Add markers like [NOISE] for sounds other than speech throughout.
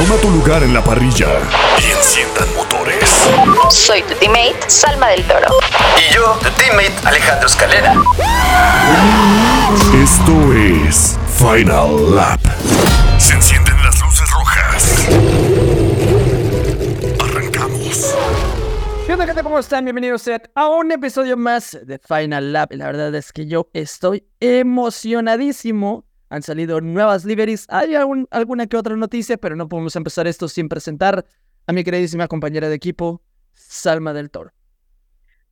Toma tu lugar en la parrilla y enciendan motores. Soy tu teammate, Salma del Toro. Y yo, tu teammate, Alejandro Escalera. Esto es Final Lap. Se encienden las luces rojas. Arrancamos. ¿Qué onda, gente? ¿Cómo están? Bienvenidos a un episodio más de Final Lap. La verdad es que yo estoy emocionadísimo. Han salido nuevas liveries. Hay algún- alguna que otra noticia, pero no podemos empezar esto sin presentar a mi queridísima compañera de equipo, Salma del Toro.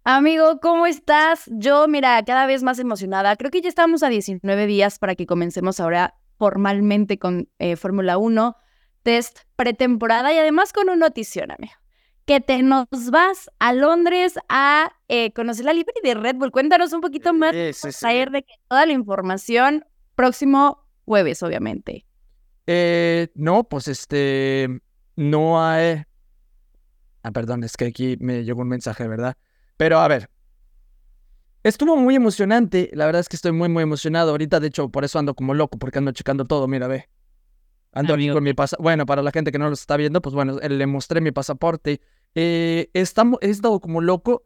Amigo, ¿cómo estás? Yo, mira, cada vez más emocionada. Creo que ya estamos a 19 días para que comencemos ahora formalmente con eh, Fórmula 1, test pretemporada y además con una notición, amigo. Que te nos vas a Londres a eh, conocer la libre de Red Bull. Cuéntanos un poquito más, Sí, sí, sí. traer de que toda la información próximo jueves, obviamente. Eh, no, pues este, no hay... Ah, perdón, es que aquí me llegó un mensaje, ¿verdad? Pero a ver, estuvo muy emocionante, la verdad es que estoy muy, muy emocionado. Ahorita, de hecho, por eso ando como loco, porque ando checando todo, mira, ve. Ando aquí con mi pasaporte. Bueno, para la gente que no lo está viendo, pues bueno, eh, le mostré mi pasaporte. Eh, he estado como loco.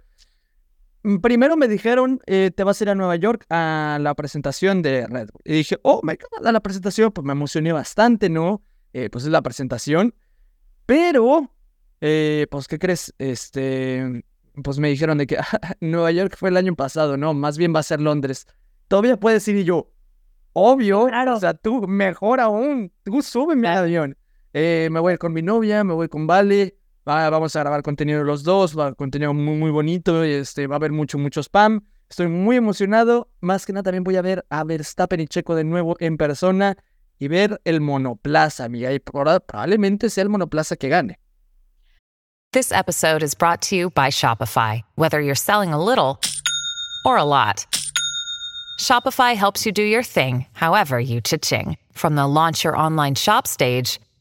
Mm, Primero me dijeron, eh, te vas a ir a Nueva York a la presentación de Red Bull. Y dije, oh, me encanta la presentación, pues me emocioné bastante, ¿no? Eh, pues es la presentación. Pero, eh, pues, ¿qué crees? Este, pues me dijeron de que [LAUGHS] Nueva York fue el año pasado, ¿no? Más bien va a ser Londres. Todavía puedes ir y yo, obvio, Claro. o sea, tú, mejor aún, tú súbeme al avión. Eh, me voy con mi novia, me voy con Vale, va- vamos a grabar contenido los dos, va contenido muy, muy bonito, este, va a haber mucho, mucho spam. Estoy muy emocionado, más que nada también voy a ver a Verstappen y Checo de nuevo en persona y ver el monoplaza, amiga, y proba- probablemente sea el monoplaza que gane. This episode is brought to you by Shopify. Whether you're selling a little or a lot, Shopify helps you do your thing, however you cha-ching. From the launch your online shop stage,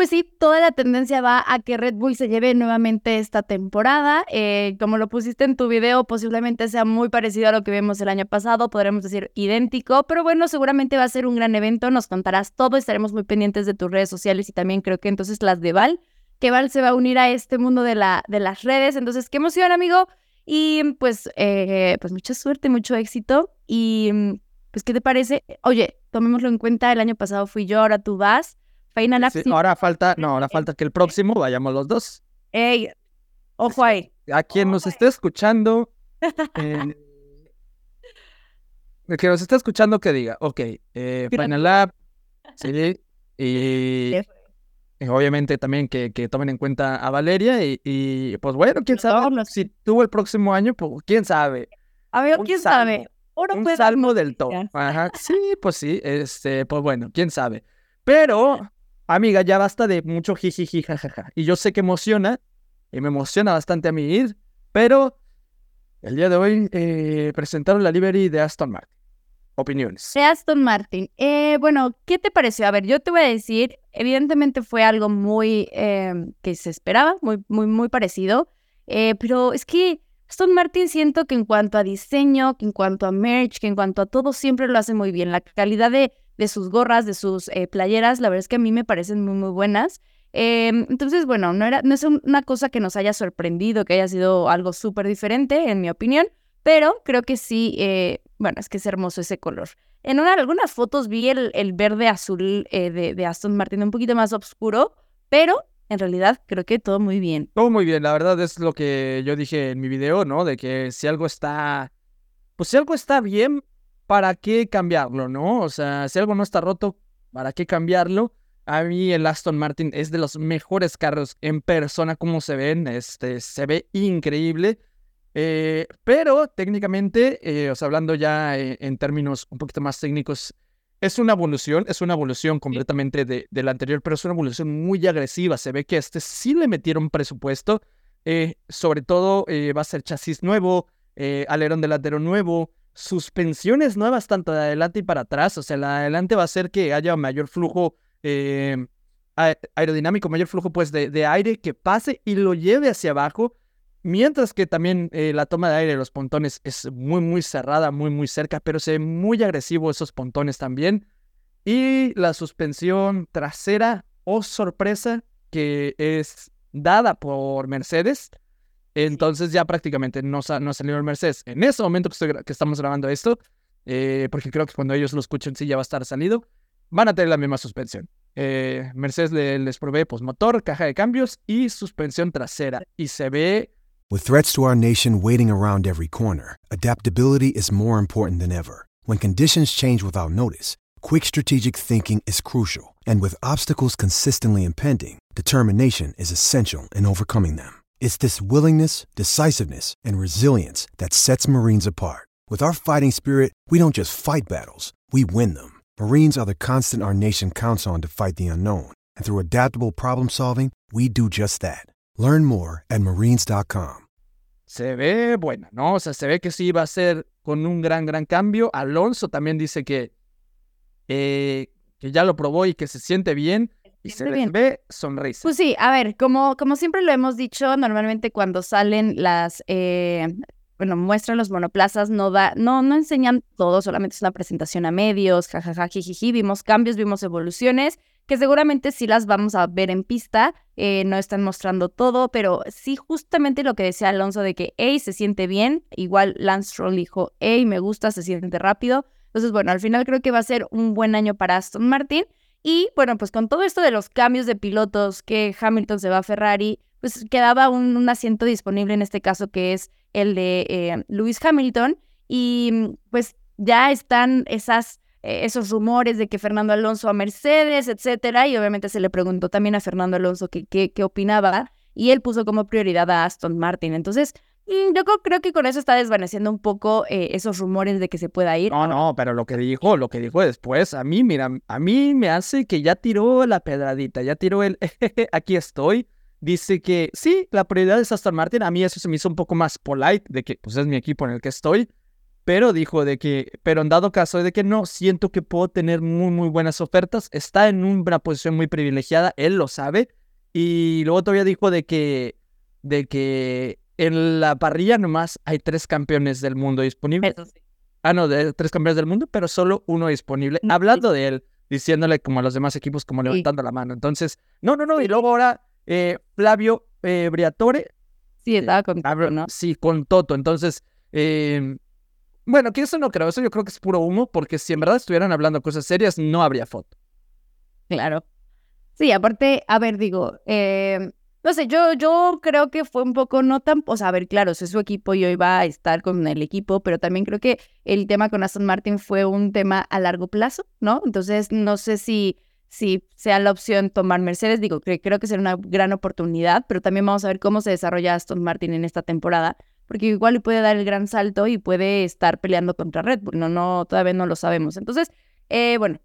Pues sí, toda la tendencia va a que Red Bull se lleve nuevamente esta temporada. Eh, como lo pusiste en tu video, posiblemente sea muy parecido a lo que vimos el año pasado, podremos decir idéntico, pero bueno, seguramente va a ser un gran evento, nos contarás todo, estaremos muy pendientes de tus redes sociales y también creo que entonces las de Val, que Val se va a unir a este mundo de, la, de las redes, entonces qué emoción amigo y pues, eh, pues mucha suerte, mucho éxito y pues ¿qué te parece? Oye, tomémoslo en cuenta, el año pasado fui yo, ahora tú vas. Final Sí, ahora falta, no, ahora falta que el próximo vayamos los dos. Ey, ojo ahí. A quien nos esté escuchando, [LAUGHS] eh, el que nos esté escuchando que diga, ok, eh, Final Lab, sí, y, [LAUGHS] y obviamente también que, que tomen en cuenta a Valeria y, y, pues bueno, quién sabe, si tuvo el próximo año, pues quién sabe, Amigo, Un ¿quién salmo, sabe? Uno un salmo del todo. Ajá, sí, pues sí, este, pues bueno, quién sabe. Pero, amiga, ya basta de mucho jijiji, jajaja. Y yo sé que emociona, y me emociona bastante a mí ir, pero el día de hoy eh, presentaron la livery de Aston Martin. Opiniones. De Aston Martin. Eh, bueno, ¿qué te pareció? A ver, yo te voy a decir, evidentemente fue algo muy eh, que se esperaba, muy, muy, muy parecido, eh, pero es que Aston Martin siento que en cuanto a diseño, que en cuanto a merch, que en cuanto a todo, siempre lo hace muy bien. La calidad de, de sus gorras, de sus eh, playeras, la verdad es que a mí me parecen muy, muy buenas. Eh, entonces, bueno, no, era, no es un- una cosa que nos haya sorprendido, que haya sido algo súper diferente, en mi opinión, pero creo que sí, eh, bueno, es que es hermoso ese color. En una, algunas fotos vi el, el verde azul eh, de, de Aston Martin un poquito más oscuro, pero en realidad creo que todo muy bien. Todo muy bien, la verdad es lo que yo dije en mi video, ¿no? De que si algo está, pues si algo está bien, ¿para qué cambiarlo, no? O sea, si algo no está roto, ¿para qué cambiarlo? A mí el Aston Martin es de los mejores carros en persona, como se ven, este, se ve increíble. Eh, pero técnicamente, eh, o sea, hablando ya eh, en términos un poquito más técnicos, es una evolución, es una evolución completamente de, de la anterior, pero es una evolución muy agresiva. Se ve que este sí le metieron presupuesto. sobre todo va a ser chasis nuevo, alerón delantero nuevo, suspensiones nuevas tanto de adelante y para atrás. O sea, la de adelante va a hacer que haya mayor flujo aerodinámico, mayor flujo pues de, de aire que pase y lo lleve hacia abajo Mientras que también eh, la toma de aire de los pontones es muy, muy cerrada, muy, muy cerca, pero se ve muy agresivo esos pontones también. Y la suspensión trasera, oh sorpresa, que es dada por Mercedes. Entonces ya prácticamente no, no salió el Mercedes. En ese momento que, que estamos grabando esto, eh, porque creo que cuando ellos lo escuchen sí ya va a estar salido, van a tener la misma suspensión. Eh, Mercedes les provee pues, motor, caja de cambios y suspensión trasera. Y se ve With threats to our nation waiting around every corner, adaptability is more important than ever. When conditions change without notice, quick strategic thinking is crucial. And with obstacles consistently impending, determination is essential in overcoming them. It's this willingness, decisiveness, and resilience that sets Marines apart. With our fighting spirit, we don't just fight battles, we win them. Marines are the constant our nation counts on to fight the unknown. And through adaptable problem solving, we do just that. Learn more at marines.com. Se ve buena, ¿no? O sea, se ve que sí va a ser con un gran, gran cambio. Alonso también dice que, eh, que ya lo probó y que se siente bien. Y se bien. ve sonrisa. Pues sí, a ver, como, como siempre lo hemos dicho, normalmente cuando salen las, eh, bueno, muestran los monoplazas, no da, no, no enseñan todo, solamente es una presentación a medios, jajaja, jijiji, vimos cambios, vimos evoluciones que seguramente sí las vamos a ver en pista, eh, no están mostrando todo, pero sí justamente lo que decía Alonso de que, hey, se siente bien, igual Lance Stroll dijo, hey, me gusta, se siente rápido. Entonces, bueno, al final creo que va a ser un buen año para Aston Martin. Y bueno, pues con todo esto de los cambios de pilotos, que Hamilton se va a Ferrari, pues quedaba un, asiento disponible en este caso que es el de eh, Lewis Hamilton. Y pues ya están esas eh, esos rumores de que Fernando Alonso a Mercedes, etcétera, y obviamente se le preguntó también a Fernando Alonso qué, opinaba, y él puso como prioridad a Aston Martin. Entonces, mm, yo creo que con eso está desvaneciendo un poco eh, esos rumores de que se pueda ir. No, no, pero lo que dijo, lo que dijo después, a mí, mira, a mí me hace que ya tiró la pedradita, ya tiró el, aquí estoy. Dice que sí, la prioridad es Aston Martin. A mí eso se me hizo un poco más polite, de que pues es mi equipo en el que estoy pero dijo de que, pero en dado caso de que no, siento que puedo tener muy, muy buenas ofertas, está en una posición muy privilegiada, él lo sabe, y luego todavía dijo de que, de que en la parrilla nomás hay tres campeones del mundo disponibles. Ah, no, de tres campeones del mundo, pero solo uno disponible, mm, hablando de él, diciéndole como a los demás equipos, como levantando la mano. Entonces, no, no, no, y luego ahora eh, Flavio eh, Briatore. Sí, estaba con Toto, ¿no? Sí, con Toto. Entonces, eh, bueno, que eso no creo, eso yo creo que es puro humo, porque si en verdad estuvieran hablando cosas serias, no habría foto. Claro. Sí, aparte, a ver, digo, eh, no sé, yo, yo creo que fue un poco no tan, o sea, a ver, claro, es su equipo y hoy va a estar con el equipo, pero también creo que el tema con Aston Martin fue un tema a largo plazo, ¿no? Entonces, no sé si, si sea la opción tomar Mercedes, digo, creo, creo que será una gran oportunidad, pero también vamos a ver cómo se desarrolla Aston Martin en esta temporada, porque igual puede dar el gran salto y puede estar peleando contra Red Bull. No, no, todavía no lo sabemos. Entonces, eh, bueno,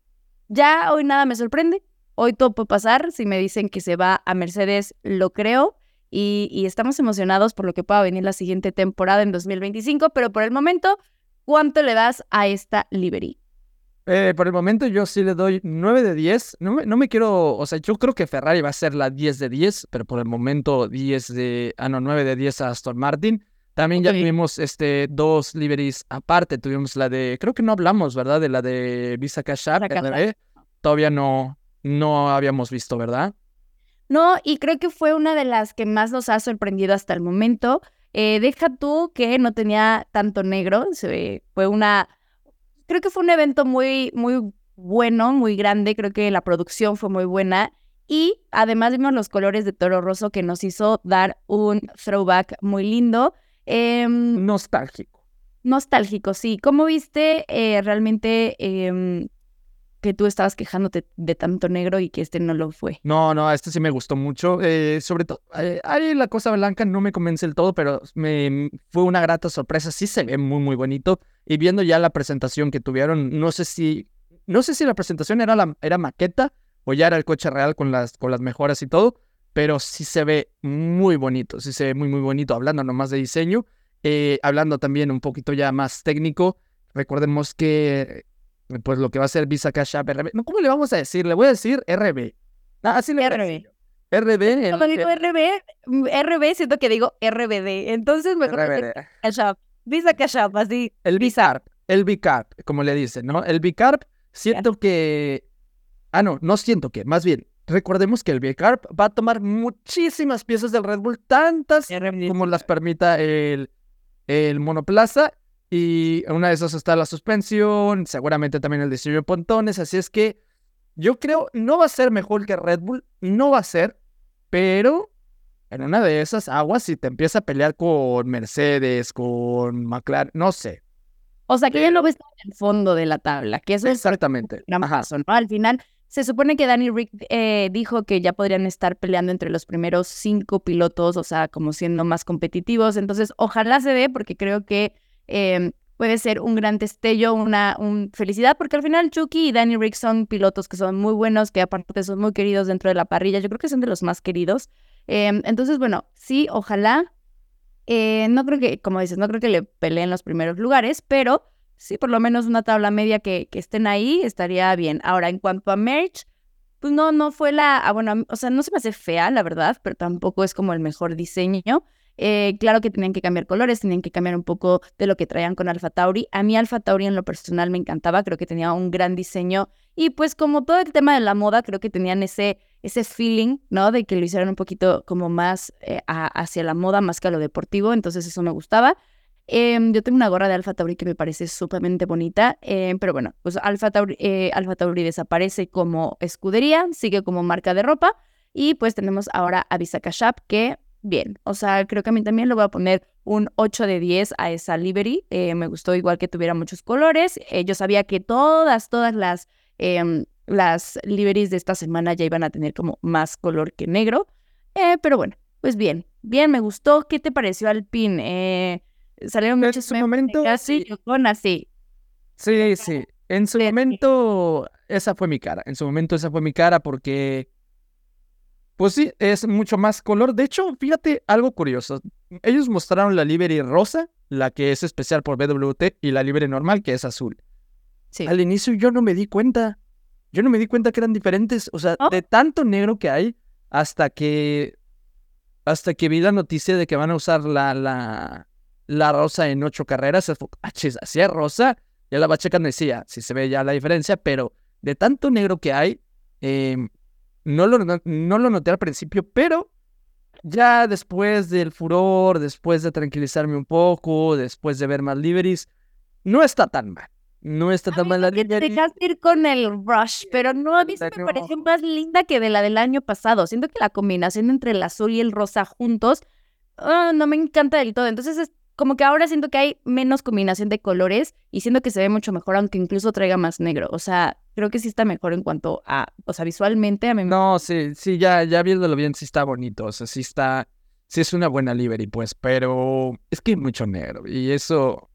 ya hoy nada me sorprende. Hoy todo puede pasar. Si me dicen que se va a Mercedes, lo creo. Y, estamos emocionados por lo que pueda venir la siguiente temporada en 2025. Pero por el momento, ¿cuánto le das a esta livery? Eh, por el momento yo sí le doy 9 de 10. No me, no me, quiero, o sea, yo creo que Ferrari va a ser la 10 de 10, pero por el momento 10 de, ah no, 9 de 10 a Aston Martin. También ya tuvimos este, dos liveries aparte. Tuvimos la de, creo que no hablamos, ¿verdad? De la de Visa Cash App. Todavía no, no habíamos visto, ¿verdad? No, y creo que fue una de las que más nos ha sorprendido hasta el momento. Eh, deja tú que no tenía tanto negro. fue una. Creo que fue un evento muy, muy bueno, muy grande. Creo que la producción fue muy buena. Y además vimos los colores de Toro Rosso que nos hizo dar un throwback muy lindo. Em, nostálgico. Nostálgico, sí. ¿Cómo viste eh, realmente em, que tú estabas quejándote de tanto negro y que este no lo fue. No, no, este sí me gustó mucho. eh, sobre todo, eh, la cosa blanca no me convence del todo, pero me fue una grata sorpresa. Sí se ve muy, muy bonito. Y viendo ya la presentación que tuvieron, no sé si, no sé si la presentación era la, era maqueta o ya era el coche real con las, con las mejoras y todo, pero sí se ve muy bonito, sí se ve muy, muy bonito. Hablando nomás de diseño, eh, hablando también un poquito ya más técnico, recordemos que pues lo que va a ser Visa Cash App RB. ¿cómo le vamos a decir? Le voy a decir RB. Ah, así le RB. RB. Cuando digo RB, mm, RB siento que digo RBD. Entonces mejor RBD. Cash App. Visa Cash App, así. El Bicarp. El Bicarp, como le dicen, ¿no? El Bicarp, siento que. Ah, no, no siento que. Más bien, recordemos que el Bicarp va a tomar muchísimas piezas del Red Bull, tantas como las permita el, el monoplaza. Y una de esas está la suspensión, seguramente también el diseño de pontones. Así es que yo creo no va a ser mejor que Red Bull, no va a ser, pero en una de esas aguas, si te empieza a pelear con Mercedes, con McLaren, no sé. O sea, que ya no ves en el fondo de la tabla, que eso es Exactamente. Ajá. paso, ¿no? Al final, se supone que Danny Rick eh, dijo que ya podrían estar peleando entre los primeros cinco pilotos, o sea, como siendo más competitivos. Entonces, ojalá se dé, porque creo que eh, puede ser un gran destello, una un felicidad, porque al final Chucky y Danny Rick son pilotos que son muy buenos, que aparte son muy queridos dentro de la parrilla. Yo creo que son de los más queridos. Eh, entonces, bueno, sí, ojalá. Eh, no creo que, como dices, no creo que le peleen los primeros lugares, pero sí, por lo menos una tabla media que, que estén ahí estaría bien. Ahora, en cuanto a merch, pues no, no fue la, ah, bueno, o sea, no se me hace fea, la verdad, pero tampoco es como el mejor diseño. Eh, claro que tenían que cambiar colores, tenían que cambiar un poco de lo que traían con Alpha Tauri. A mí Alpha Tauri en lo personal me encantaba, creo que tenía un gran diseño y pues como todo el tema de la moda, creo que tenían ese, ese feeling, ¿no? De que lo hicieran un poquito como más eh, hacia la moda, más que a lo deportivo, entonces eso me gustaba. Em, yo tengo una gorra de Alpha Tauri que me parece sumamente bonita, em, pero bueno, pues Alpha Tauri, eh, Tauri desaparece como escudería, sigue como marca de ropa y pues tenemos ahora a Visa que bien, o sea, creo que a mí también le voy a poner un 8 de 10 a esa livery, eh, me gustó igual que tuviera muchos colores, eh, yo sabía que todas, todas las, em, las liveries de esta semana ya iban a tener como más color que negro, eh, pero bueno, pues bien, bien, me gustó, ¿qué te pareció Alpine? Eh, salieron En muchos su momento, casi con así. Sí, sí. En su momento, esa fue mi cara. En su momento, esa fue mi cara porque, pues sí, es mucho más color. De hecho, fíjate algo curioso. Ellos mostraron la livery rosa, la que es especial por BWT, y la livery normal, que es azul. Sí. Al inicio yo no me di cuenta. Yo no me di cuenta que eran diferentes. O sea, ¿No? de tanto negro que hay, hasta que. Hasta que vi la noticia de que van a usar la, la, la rosa en ocho carreras. fue, "Ah, chis, Así es rosa. Ya la va checando y decía, sí se ve ya la diferencia, pero de tanto negro que hay, em, no, lo, no, lo noté al principio, pero ya después del furor, después de tranquilizarme un poco, después de ver más liveries, no está tan mal. No está tan mal la Que te ir con el rush, pero no, a mí sí me pareció más linda que de la del año pasado. Siento que la combinación entre el azul y el rosa juntos ah, no me encanta del todo. Entonces es como que ahora siento que hay menos combinación de colores y siento que se ve mucho mejor, aunque incluso traiga más negro. O sea, creo que sí está mejor en cuanto a, o sea, visualmente a mí me No, sí, sí, ya, ya viéndolo bien, sí está bonito. O sea, sí está. Sí es una buena livery, pues, pero es que hay mucho negro. Y eso.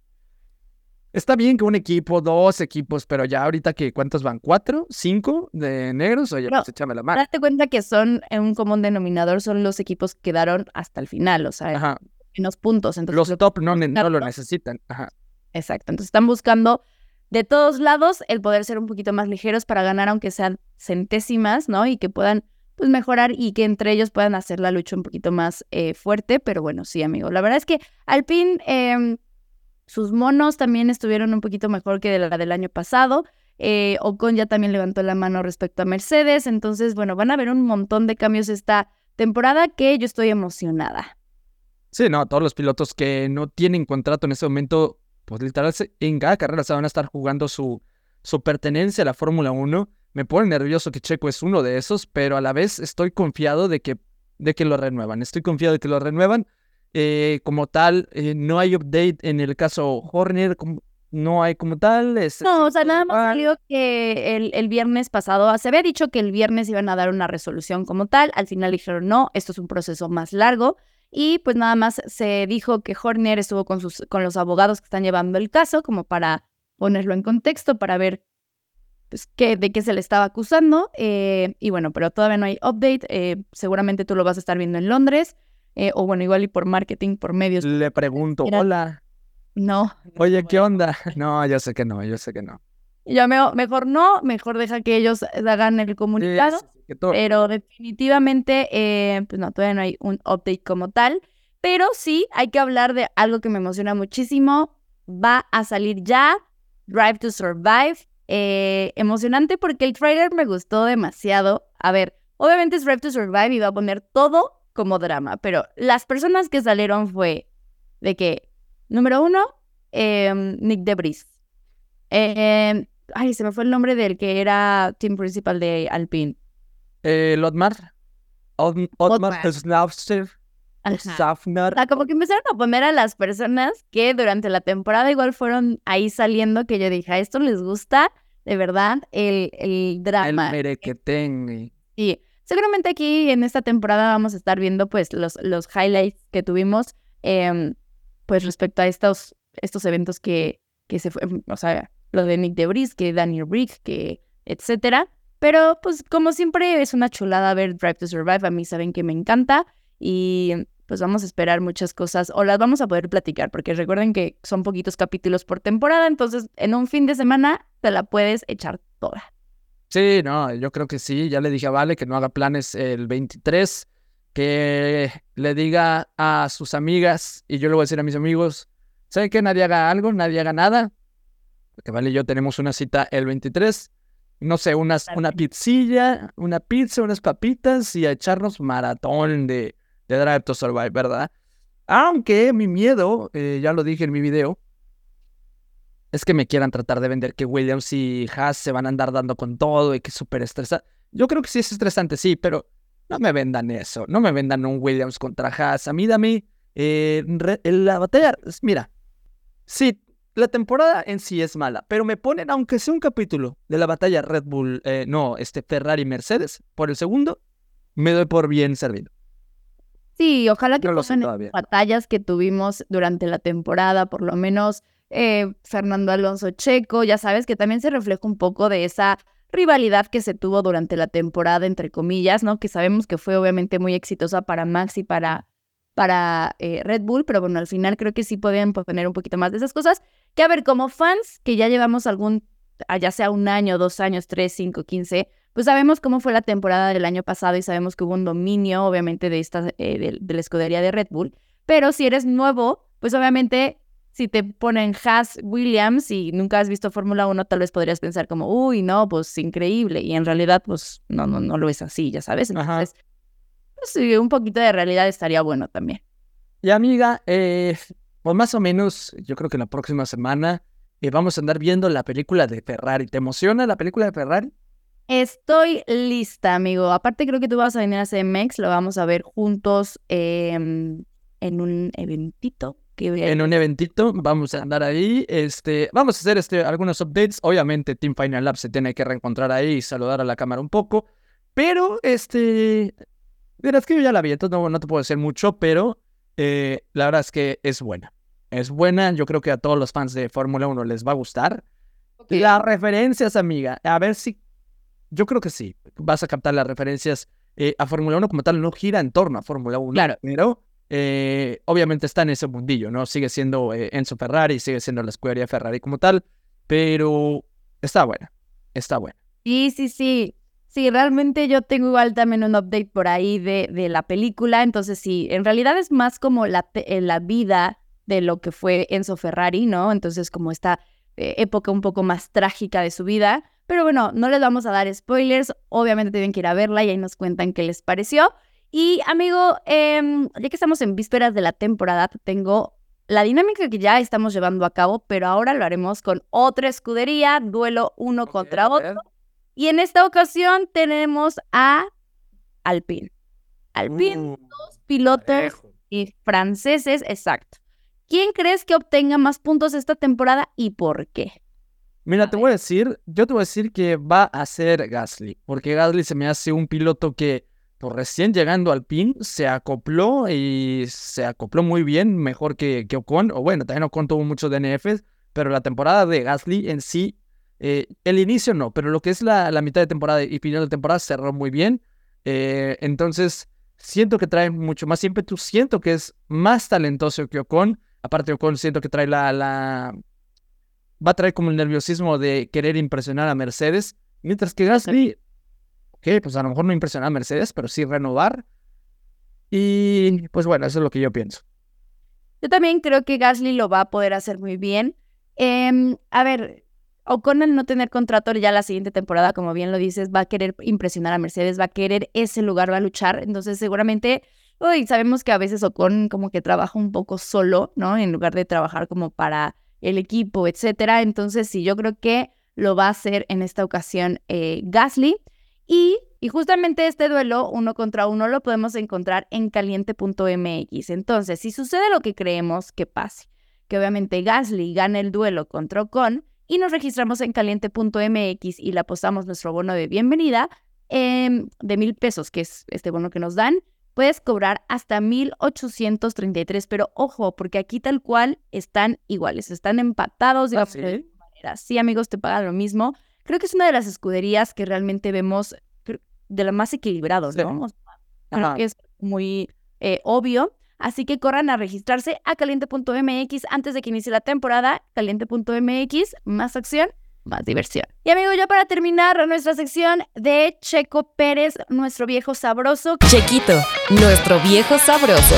Está bien que un equipo, dos equipos, pero ya ahorita que ¿cuántos van? ¿Cuatro? ¿Cinco de negros? Oye, No, pues échame la mano. Date cuenta que son en un común denominador, son los equipos que quedaron hasta el final, o sea, Ajá. Menos puntos. Entonces, Los top no, no lo necesitan. Ajá. Exacto. Entonces están buscando de todos lados el poder ser un poquito más ligeros para ganar, aunque sean centésimas, ¿no? Y que puedan pues mejorar y que entre ellos puedan hacer la lucha un poquito más eh, fuerte. Pero bueno, sí, amigo. La verdad es que Alpine, em, sus monos también estuvieron un poquito mejor que de la del año pasado. Eh, Ocon ya también levantó la mano respecto a Mercedes. Entonces, bueno, van a haber un montón de cambios esta temporada que yo estoy emocionada. Sí, no, todos los pilotos que no tienen contrato en este momento, pues literal en cada carrera se van a estar jugando su, su pertenencia a la Fórmula 1. Me pone nervioso que Checo es uno de esos, pero a la vez estoy confiado de que, de que lo renuevan. Estoy confiado de que lo renuevan. Eh, como tal, eh, no hay update en el caso Horner. como- no hay como tal. es- No, o sea, nada más salió que el, el viernes pasado, se había dicho que el viernes iban a dar una resolución como tal, al final dijeron no, esto es un proceso más largo y pues nada más se dijo que Horner estuvo con, sus, con los abogados que están llevando el caso como para ponerlo en contexto, para ver pues, qué, de qué se le estaba acusando eh, y bueno, pero todavía no hay update, eh, seguramente tú lo vas a estar viendo en Londres eh, o bueno, igual y por marketing, por medios, Le pregunto, hola, no. oye, [LAUGHS] ¿qué onda? [LAUGHS] No, yo sé que no, yo sé que no. Y Yo me- mejor no, mejor deja que ellos hagan el comunicado. sí, sí, Pero definitivamente, eh, pues no, todavía no hay un update como tal. Pero sí hay que hablar de algo que me emociona muchísimo. Va a salir ya Drive to Survive. Eh, emocionante porque el trailer me gustó demasiado. A ver, obviamente es Drive to Survive y va a poner todo como drama. Pero las personas que salieron fue de que, número uno, em, Nick Debris. Em, ay, se me fue el nombre del que era team principal de Alpine. Eh, Lotmar. Otmar. Snafser. Safnar. O sea, como que empezaron a poner a las personas que durante la temporada igual fueron ahí saliendo, que yo dije, a esto les gusta, de verdad, el, el El drama. merequetengue. Sí, seguramente aquí en esta temporada vamos a estar viendo pues los, los highlights que tuvimos, em, pues respecto a estos, estos eventos que, que se fue, o sea, lo de Nick Debris, que Daniel Brick, que etcétera. Pero pues como siempre es una chulada ver Drive to Survive, a mí saben que me encanta y pues vamos a esperar muchas cosas o las vamos a poder platicar porque recuerden que son poquitos capítulos por temporada, entonces en un fin de semana te la puedes echar toda. Sí, no, yo creo que sí. Ya le dije a Vale que no haga planes el 23, que le diga a sus amigas, y yo le voy a decir a mis amigos, ¿saben qué? Nadie haga algo, nadie haga nada. Porque Vale y yo tenemos una cita el 23. No sé, unas, una pizzilla, una pizza, unas papitas y a echarnos maratón de, de Drive to Survive, ¿verdad? Aunque mi miedo, eh, ya lo dije en mi video, es que me quieran tratar de vender que Williams y Haas se van a andar dando con todo y que es súper estresante. Yo creo que sí es estresante, sí, pero no me vendan eso. No me vendan un Williams contra Haas. A mí dame eh, re- la batalla. Mira, sí, la temporada en sí es mala, pero me ponen, aunque sea un capítulo de la batalla Red Bull, eh, no, este Ferrari Mercedes, por el segundo, me doy por bien servido. Sí, ojalá que No lo pongan batallas que tuvimos durante la temporada, por lo menos eh, Fernando Alonso Checo, ya sabes que también se refleja un poco de esa rivalidad que se tuvo durante la temporada, entre comillas, ¿no? Que sabemos que fue obviamente muy exitosa para Max y para, para eh, Red Bull, pero bueno, al final creo que sí pueden poner un poquito más de esas cosas. Que a ver, como fans, que ya llevamos algún, ah, ya sea un año, dos años, tres, cinco, quince, pues sabemos cómo fue la temporada del año pasado y sabemos que hubo un dominio, obviamente, de, esta, eh, de, de la escudería de Red Bull. Pero si eres nuevo, pues obviamente si te ponen Haas Williams y nunca has visto Fórmula 1, tal vez podrías pensar como, uy, no, pues increíble. Y en realidad, pues no, no, no lo es así, ya sabes. Ajá. Entonces, pues sí, un poquito de realidad estaría bueno también. Y amiga, eh, pues más o menos, yo creo que la próxima semana eh, vamos a andar viendo la película de Ferrari. ¿Te emociona la película de Ferrari? Estoy lista, amigo. Aparte, creo que tú vas a venir a CMX, lo vamos a ver juntos em, en un eventito. Que En un eventito, vamos a andar ahí. Este, vamos a hacer este, algunos updates. Obviamente, Team Final Lab se tiene que reencontrar ahí y saludar a la cámara un poco. Pero, este, verás que yo ya la vi, entonces no, no te puedo decir mucho, pero eh, la verdad es que es buena. Es buena, yo creo que a todos los fans de Fórmula 1 les va a gustar. Las referencias, amiga, a ver si, yo creo que sí, vas a captar las referencias eh, a Fórmula 1 como tal, no gira en torno a Fórmula 1, Claro. pero eh, obviamente está en ese mundillo, ¿no? Sigue siendo eh, Enzo Ferrari, sigue siendo la escudería Ferrari como tal, pero está buena, está buena. Sí, sí, sí. Sí, realmente yo tengo igual también un update por ahí de, de la película. Entonces, sí, en realidad es más como la, eh, la vida de lo que fue Enzo Ferrari, ¿no? Entonces, como esta eh, época un poco más trágica de su vida. Pero bueno, no les vamos a dar spoilers. Obviamente tienen que ir a verla y ahí nos cuentan qué les pareció. Y amigo, em, ya que estamos en vísperas de la temporada, te tengo la dinámica que ya estamos llevando a cabo, pero ahora lo haremos con otra escudería, duelo uno contra otro. Y en esta ocasión tenemos a Alpine. Alpine, Uh, dos pilotos y franceses, exacto. ¿quién crees que obtenga más puntos esta temporada y por qué? Mira, te voy a decir, yo te voy a decir que va a ser Gasly, porque Gasly se me hace un piloto que pues, recién llegando al PIN se acopló y se acopló muy bien, mejor que, que Ocon, o bueno, también Ocon tuvo muchos DNFs, pero la temporada de Gasly en sí, eh, el inicio no, pero lo que es la, la, mitad de temporada y final de temporada cerró muy bien, eh, entonces siento que trae mucho más ímpetu, siento que es más talentoso que Ocon, aparte Ocon siento que trae la, la va a traer como el nerviosismo de querer impresionar a Mercedes, mientras que Gasly, ok, pues a lo mejor no impresionar a Mercedes, pero sí renovar. Y pues bueno, eso es lo que yo pienso. Yo también creo que Gasly lo va a poder hacer muy bien. Eh, a ver, Ocon no tener contrato ya la siguiente temporada, como bien lo dices, va a querer impresionar a Mercedes, va a querer ese lugar, va a luchar. Entonces, seguramente, uy, sabemos que a veces Ocon como que trabaja un poco solo, ¿no? En lugar de trabajar como para el equipo, etcétera. Entonces, sí, yo creo que lo va a hacer en esta ocasión eh, Gasly. Y, y, justamente este duelo uno contra uno lo podemos encontrar en caliente.mx. Entonces, si sucede lo que creemos que pase, que obviamente Gasly gana el duelo contra Ocon y nos registramos en caliente.mx y le apostamos nuestro bono de bienvenida eh, de mil pesos, que es este bono que nos dan, puedes cobrar hasta 1833, pero ojo, porque aquí tal cual están iguales, están empatados de Ah, la ¿sí? misma manera. Sí, amigos, te pagan lo mismo. Creo que es una de las escuderías que realmente vemos de las más equilibrados. ¿no? Creo que es muy eh, obvio. Así que corran a registrarse a caliente.mx antes de que inicie la temporada. Caliente.mx, más acción, más diversión. Y amigo, ya para terminar nuestra sección de Checo Pérez, nuestro viejo sabroso. Chequito, nuestro viejo sabroso.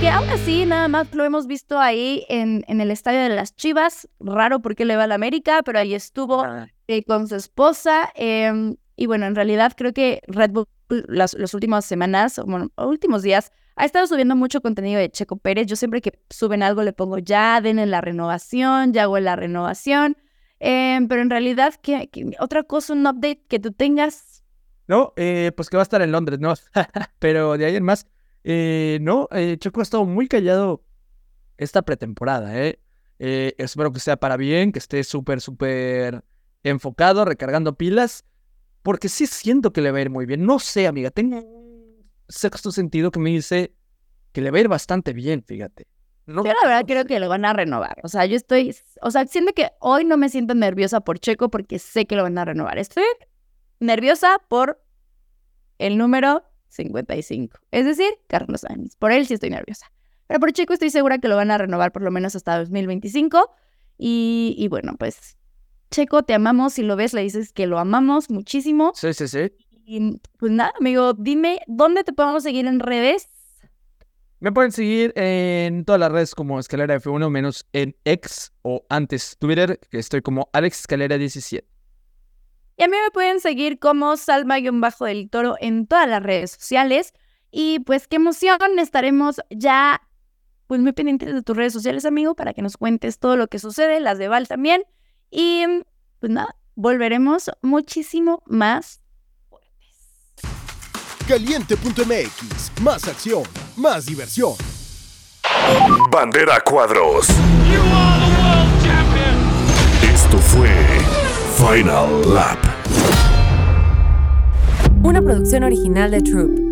Que aún así, nada más lo hemos visto ahí en, en el estadio de las Chivas. Raro porque le va a la América, pero ahí estuvo Ah, eh, con su esposa. em, y bueno, en realidad creo que Red Bull las, las últimas semanas, o bueno, últimos días, ha estado subiendo mucho contenido de Checo Pérez. Yo siempre que suben algo le pongo ya, denle la renovación, ya hago la renovación. Em, pero en realidad, ¿qué, otra cosa, un update que tú tengas? No, eh, pues que va a estar en Londres, ¿no? [LAUGHS] Pero de ahí en más, eh, no, eh, Checo ha estado muy callado esta pretemporada, ¿eh? Eh, espero que sea para bien, que esté súper, súper enfocado, recargando pilas, porque sí siento que le va a ir muy bien. No sé, amiga, tengo un sexto sentido que me dice que le va a ir bastante bien, fíjate. No, Yo la verdad creo que lo van a renovar. O sea, yo estoy, o sea, siento que hoy no me siento nerviosa por Checo porque sé que lo van a renovar. Estoy nerviosa por el número 55, es decir, Carlos Sainz. Por él sí estoy nerviosa. Pero por Checo estoy segura que lo van a renovar por lo menos hasta 2025. Y, y bueno, pues Checo, te amamos. Si lo ves, le dices que lo amamos muchísimo. Sí, sí, sí. Y pues nada, amigo, dime dónde te podemos seguir en redes. Me pueden seguir en todas las redes como Escalera F1, menos en X o antes Twitter, que estoy como Alex Escalera 17. Y a mí me pueden seguir como Salma-Bajo del Toro en todas las redes sociales. Y pues qué emoción, estaremos ya pues muy pendientes de tus redes sociales, amigo, para que nos cuentes todo lo que sucede, las de Val también. Y pues nada, volveremos muchísimo más. Caliente.mx, más acción, más diversión. Bandera Cuadros. Esto fue Final Lap. Una producción original de Troop.